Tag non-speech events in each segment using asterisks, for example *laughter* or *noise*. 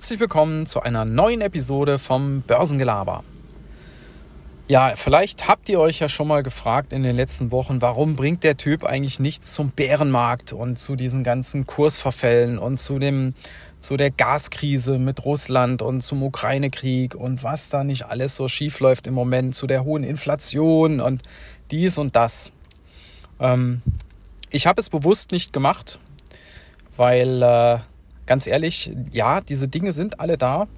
herzlich willkommen zu einer neuen Episode vom Börsengelaber. Ja, vielleicht habt ihr euch ja schon mal gefragt in den letzten Wochen, warum bringt der Typ eigentlich nichts zum Bärenmarkt und zu diesen ganzen Kursverfällen und zu dem zu der Gaskrise mit Russland und zum Ukraine-Krieg und was da nicht alles so schief läuft im Moment, zu der hohen Inflation und dies und das. Ähm, ich habe es bewusst nicht gemacht, weil äh, ganz ehrlich, ja, diese Dinge sind alle da,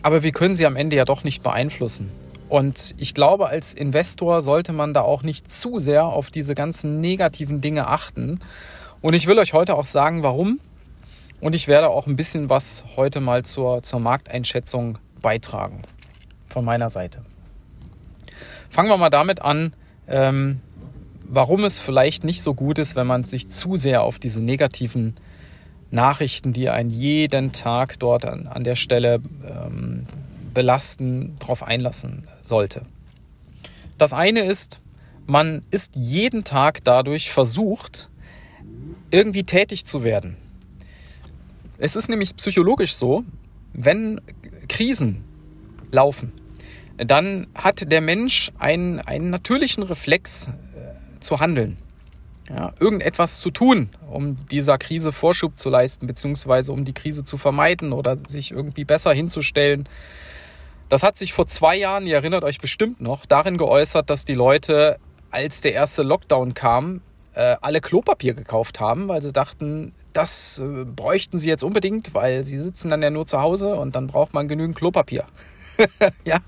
aber wir können sie am Ende ja doch nicht beeinflussen. Und ich glaube, als Investor sollte man da auch nicht zu sehr auf diese ganzen negativen Dinge achten. Und ich will euch heute auch sagen, warum. Und ich werde auch ein bisschen was heute mal zur, zur Markteinschätzung beitragen von meiner Seite. Fangen wir mal damit an, ähm, warum es vielleicht nicht so gut ist, wenn man sich zu sehr auf diese negativen Nachrichten, die einen jeden Tag dort an, an der Stelle ähm, belasten, darauf einlassen sollte. Das eine ist, man ist jeden Tag dadurch versucht, irgendwie tätig zu werden. Es ist nämlich psychologisch so, wenn Krisen laufen, dann hat der Mensch einen, einen natürlichen Reflex äh, zu handeln ja, irgendetwas zu tun, um dieser Krise Vorschub zu leisten, beziehungsweise um die Krise zu vermeiden oder sich irgendwie besser hinzustellen. Das hat sich vor zwei Jahren, ihr erinnert euch bestimmt noch, darin geäußert, dass die Leute, als der erste Lockdown kam, äh, alle Klopapier gekauft haben, weil sie dachten, das äh, bräuchten sie jetzt unbedingt, weil sie sitzen dann ja nur zu Hause und dann braucht man genügend Klopapier. *laughs* ja.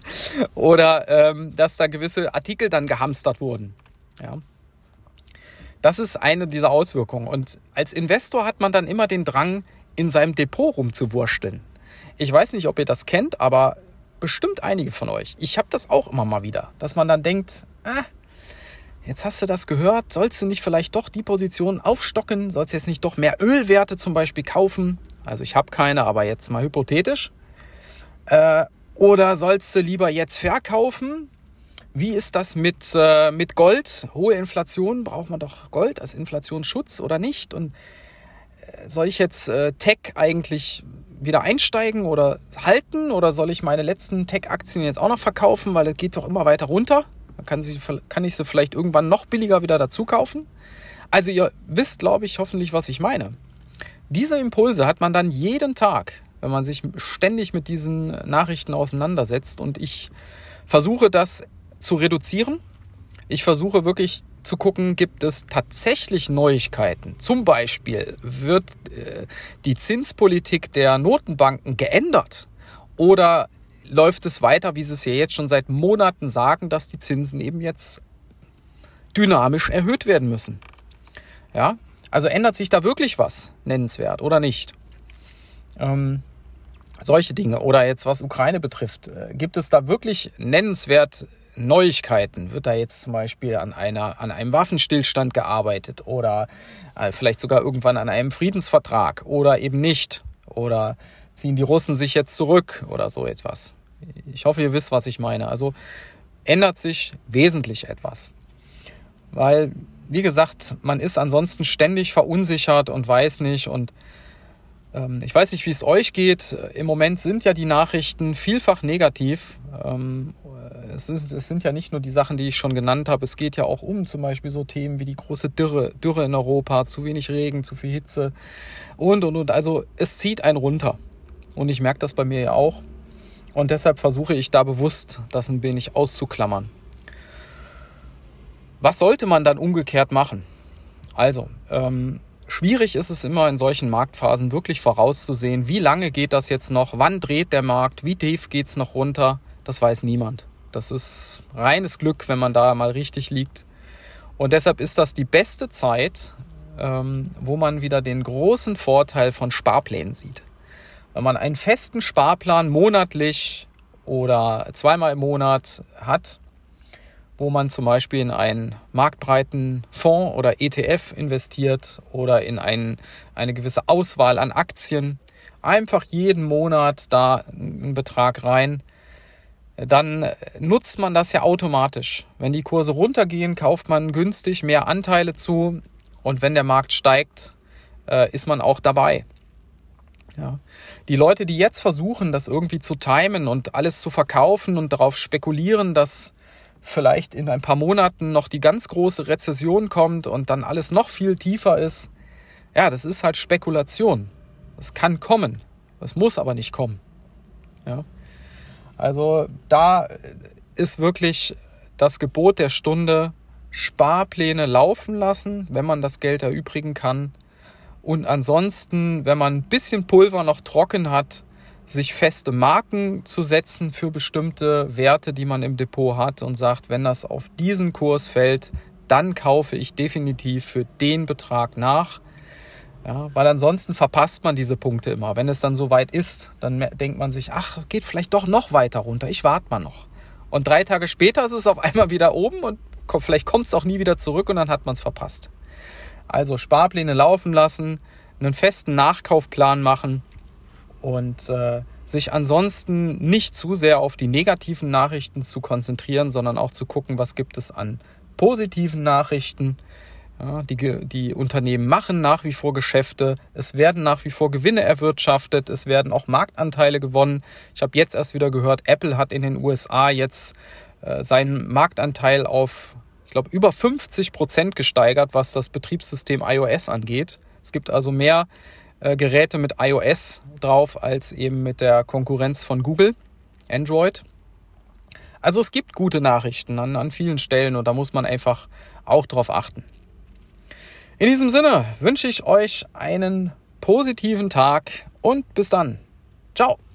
Oder ähm, dass da gewisse Artikel dann gehamstert wurden. Ja. Das ist eine dieser Auswirkungen. Und als Investor hat man dann immer den Drang, in seinem Depot rumzuwursteln. Ich weiß nicht, ob ihr das kennt, aber bestimmt einige von euch. Ich habe das auch immer mal wieder, dass man dann denkt, ah, jetzt hast du das gehört, sollst du nicht vielleicht doch die Position aufstocken, sollst du jetzt nicht doch mehr Ölwerte zum Beispiel kaufen? Also ich habe keine, aber jetzt mal hypothetisch. Äh, oder sollst du lieber jetzt verkaufen? Wie ist das mit, äh, mit Gold? Hohe Inflation, braucht man doch Gold als Inflationsschutz oder nicht? Und äh, soll ich jetzt äh, Tech eigentlich wieder einsteigen oder halten? Oder soll ich meine letzten Tech-Aktien jetzt auch noch verkaufen, weil es geht doch immer weiter runter? Dann kann, sie, kann ich sie vielleicht irgendwann noch billiger wieder dazu kaufen. Also ihr wisst, glaube ich, hoffentlich, was ich meine. Diese Impulse hat man dann jeden Tag, wenn man sich ständig mit diesen Nachrichten auseinandersetzt. Und ich versuche das zu reduzieren. Ich versuche wirklich zu gucken, gibt es tatsächlich Neuigkeiten. Zum Beispiel wird äh, die Zinspolitik der Notenbanken geändert oder läuft es weiter, wie sie es ja jetzt schon seit Monaten sagen, dass die Zinsen eben jetzt dynamisch erhöht werden müssen. Ja, also ändert sich da wirklich was nennenswert oder nicht? Ähm, solche Dinge. Oder jetzt was Ukraine betrifft, äh, gibt es da wirklich nennenswert Neuigkeiten? Wird da jetzt zum Beispiel an, einer, an einem Waffenstillstand gearbeitet oder äh, vielleicht sogar irgendwann an einem Friedensvertrag oder eben nicht? Oder ziehen die Russen sich jetzt zurück oder so etwas? Ich hoffe, ihr wisst, was ich meine. Also ändert sich wesentlich etwas. Weil, wie gesagt, man ist ansonsten ständig verunsichert und weiß nicht und ähm, ich weiß nicht, wie es euch geht. Im Moment sind ja die Nachrichten vielfach negativ. Es, ist, es, sind ja nicht nur die Sachen, die ich schon genannt habe. Es geht ja auch um zum Beispiel so Themen wie die große Dürre, Dürre in Europa, zu wenig Regen, zu viel Hitze und, und, und. Also es zieht einen runter. Und ich merke das bei mir ja auch. Und deshalb versuche ich da bewusst, das ein wenig auszuklammern. Was sollte man dann umgekehrt machen? Also, ähm, Schwierig ist es immer in solchen Marktphasen wirklich vorauszusehen, wie lange geht das jetzt noch, wann dreht der Markt, wie tief geht es noch runter, das weiß niemand. Das ist reines Glück, wenn man da mal richtig liegt. Und deshalb ist das die beste Zeit, ähm, wo man wieder den großen Vorteil von Sparplänen sieht. Wenn man einen festen Sparplan monatlich oder zweimal im Monat hat, wo man zum Beispiel in einen marktbreiten Fonds oder ETF investiert oder in ein, eine gewisse Auswahl an Aktien. Einfach jeden Monat da einen Betrag rein. Dann nutzt man das ja automatisch. Wenn die Kurse runtergehen, kauft man günstig mehr Anteile zu und wenn der Markt steigt, äh, ist man auch dabei. Ja. Die Leute, die jetzt versuchen, das irgendwie zu timen und alles zu verkaufen und darauf spekulieren, dass vielleicht in ein paar Monaten noch die ganz große Rezession kommt und dann alles noch viel tiefer ist, ja, das ist halt Spekulation. Es kann kommen, es muss aber nicht kommen. Ja. Also da ist wirklich das Gebot der Stunde, Sparpläne laufen lassen, wenn man das Geld erübrigen kann. Und ansonsten, wenn man ein bisschen Pulver noch trocken hat, sich feste Marken zu setzen für bestimmte Werte, die man im Depot hat und sagt, wenn das auf diesen Kurs fällt, dann kaufe ich definitiv für den Betrag nach. Ja, weil ansonsten verpasst man diese Punkte immer. Wenn es dann so weit ist, dann denkt man sich, ach, geht vielleicht doch noch weiter runter. Ich warte mal noch. Und drei Tage später ist es auf einmal wieder oben und vielleicht kommt es auch nie wieder zurück und dann hat man es verpasst. Also Sparpläne laufen lassen, einen festen Nachkaufplan machen und äh, sich ansonsten nicht zu sehr auf die negativen Nachrichten zu konzentrieren, sondern auch zu gucken, was gibt es an positiven Nachrichten ja, die, die Unternehmen machen nach wie vor Geschäfte, es werden nach wie vor Gewinne erwirtschaftet, es werden auch Marktanteile gewonnen. Ich habe jetzt erst wieder gehört, Apple hat in den USA jetzt äh, seinen Marktanteil auf, ich glaube, über 50 Prozent gesteigert, was das Betriebssystem iOS angeht. Es gibt also mehr äh, Geräte mit iOS drauf als eben mit der Konkurrenz von Google, Android. Also es gibt gute Nachrichten an, an vielen Stellen und da muss man einfach auch drauf achten. In diesem Sinne wünsche ich euch einen positiven Tag und bis dann. Ciao.